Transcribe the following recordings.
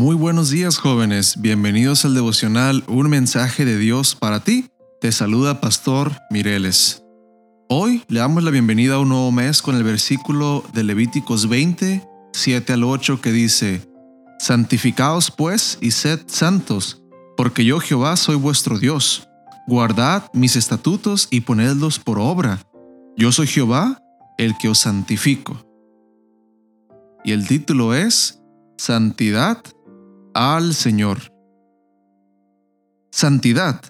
Muy buenos días jóvenes, bienvenidos al devocional Un mensaje de Dios para ti. Te saluda Pastor Mireles. Hoy le damos la bienvenida a un nuevo mes con el versículo de Levíticos 20, 7 al 8 que dice, Santificaos pues y sed santos, porque yo Jehová soy vuestro Dios. Guardad mis estatutos y ponedlos por obra. Yo soy Jehová, el que os santifico. Y el título es Santidad al Señor. Santidad.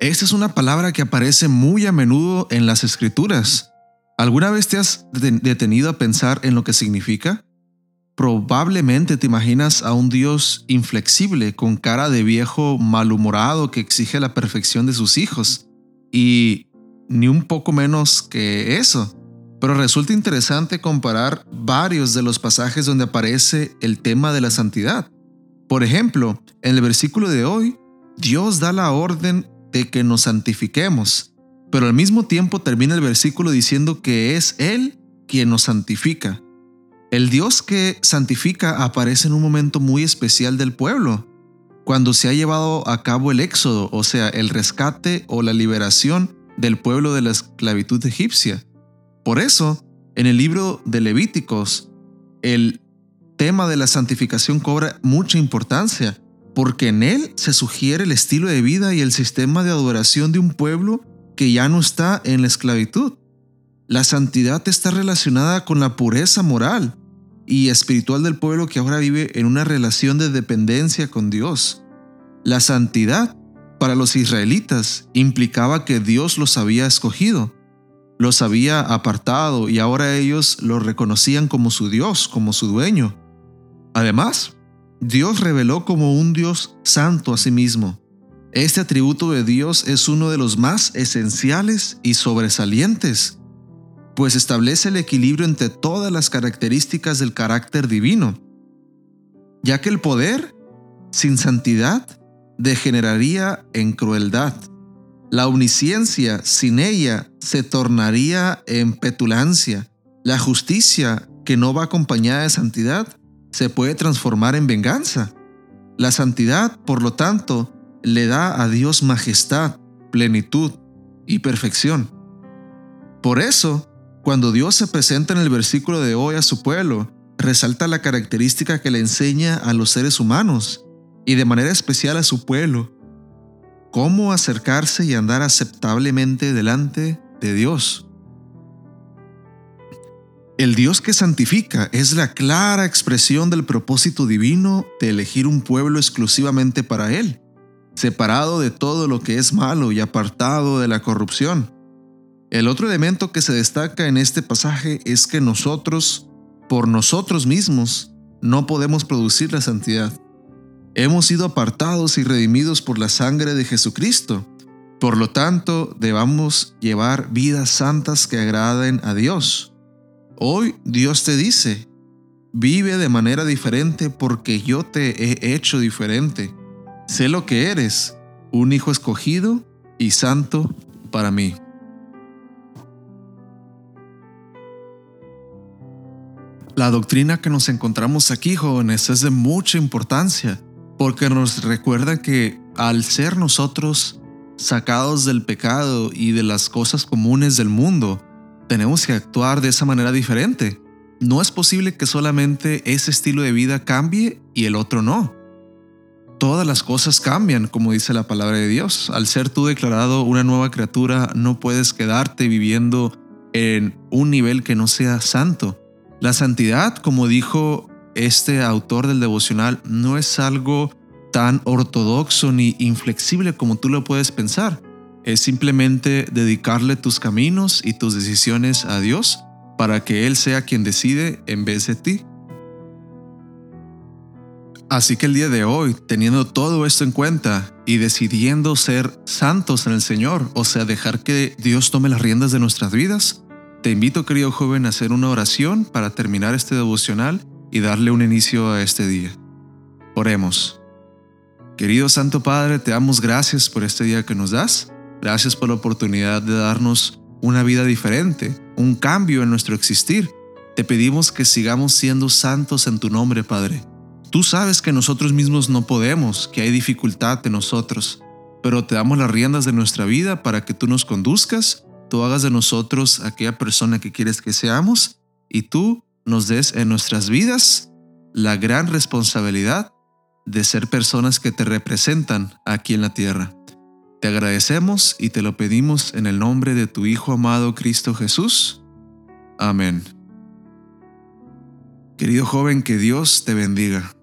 Esta es una palabra que aparece muy a menudo en las escrituras. ¿Alguna vez te has detenido a pensar en lo que significa? Probablemente te imaginas a un Dios inflexible, con cara de viejo malhumorado que exige la perfección de sus hijos. Y ni un poco menos que eso. Pero resulta interesante comparar varios de los pasajes donde aparece el tema de la santidad. Por ejemplo, en el versículo de hoy, Dios da la orden de que nos santifiquemos, pero al mismo tiempo termina el versículo diciendo que es Él quien nos santifica. El Dios que santifica aparece en un momento muy especial del pueblo, cuando se ha llevado a cabo el éxodo, o sea, el rescate o la liberación del pueblo de la esclavitud egipcia. Por eso, en el libro de Levíticos, el tema de la santificación cobra mucha importancia, porque en él se sugiere el estilo de vida y el sistema de adoración de un pueblo que ya no está en la esclavitud. La santidad está relacionada con la pureza moral y espiritual del pueblo que ahora vive en una relación de dependencia con Dios. La santidad para los israelitas implicaba que Dios los había escogido, los había apartado y ahora ellos lo reconocían como su Dios, como su dueño. Además, Dios reveló como un Dios santo a sí mismo. Este atributo de Dios es uno de los más esenciales y sobresalientes, pues establece el equilibrio entre todas las características del carácter divino, ya que el poder, sin santidad, degeneraría en crueldad. La omnisciencia, sin ella, se tornaría en petulancia. La justicia, que no va acompañada de santidad, se puede transformar en venganza. La santidad, por lo tanto, le da a Dios majestad, plenitud y perfección. Por eso, cuando Dios se presenta en el versículo de hoy a su pueblo, resalta la característica que le enseña a los seres humanos y de manera especial a su pueblo, cómo acercarse y andar aceptablemente delante de Dios. El Dios que santifica es la clara expresión del propósito divino de elegir un pueblo exclusivamente para Él, separado de todo lo que es malo y apartado de la corrupción. El otro elemento que se destaca en este pasaje es que nosotros, por nosotros mismos, no podemos producir la santidad. Hemos sido apartados y redimidos por la sangre de Jesucristo. Por lo tanto, debamos llevar vidas santas que agraden a Dios. Hoy Dios te dice, vive de manera diferente porque yo te he hecho diferente. Sé lo que eres, un hijo escogido y santo para mí. La doctrina que nos encontramos aquí, jóvenes, es de mucha importancia, porque nos recuerda que al ser nosotros sacados del pecado y de las cosas comunes del mundo, tenemos que actuar de esa manera diferente. No es posible que solamente ese estilo de vida cambie y el otro no. Todas las cosas cambian, como dice la palabra de Dios. Al ser tú declarado una nueva criatura, no puedes quedarte viviendo en un nivel que no sea santo. La santidad, como dijo este autor del devocional, no es algo tan ortodoxo ni inflexible como tú lo puedes pensar es simplemente dedicarle tus caminos y tus decisiones a Dios para que Él sea quien decide en vez de ti. Así que el día de hoy, teniendo todo esto en cuenta y decidiendo ser santos en el Señor, o sea, dejar que Dios tome las riendas de nuestras vidas, te invito, querido joven, a hacer una oración para terminar este devocional y darle un inicio a este día. Oremos. Querido Santo Padre, te damos gracias por este día que nos das. Gracias por la oportunidad de darnos una vida diferente, un cambio en nuestro existir. Te pedimos que sigamos siendo santos en tu nombre, Padre. Tú sabes que nosotros mismos no podemos, que hay dificultad en nosotros, pero te damos las riendas de nuestra vida para que tú nos conduzcas, tú hagas de nosotros aquella persona que quieres que seamos y tú nos des en nuestras vidas la gran responsabilidad de ser personas que te representan aquí en la tierra. Te agradecemos y te lo pedimos en el nombre de tu Hijo amado Cristo Jesús. Amén. Querido joven, que Dios te bendiga.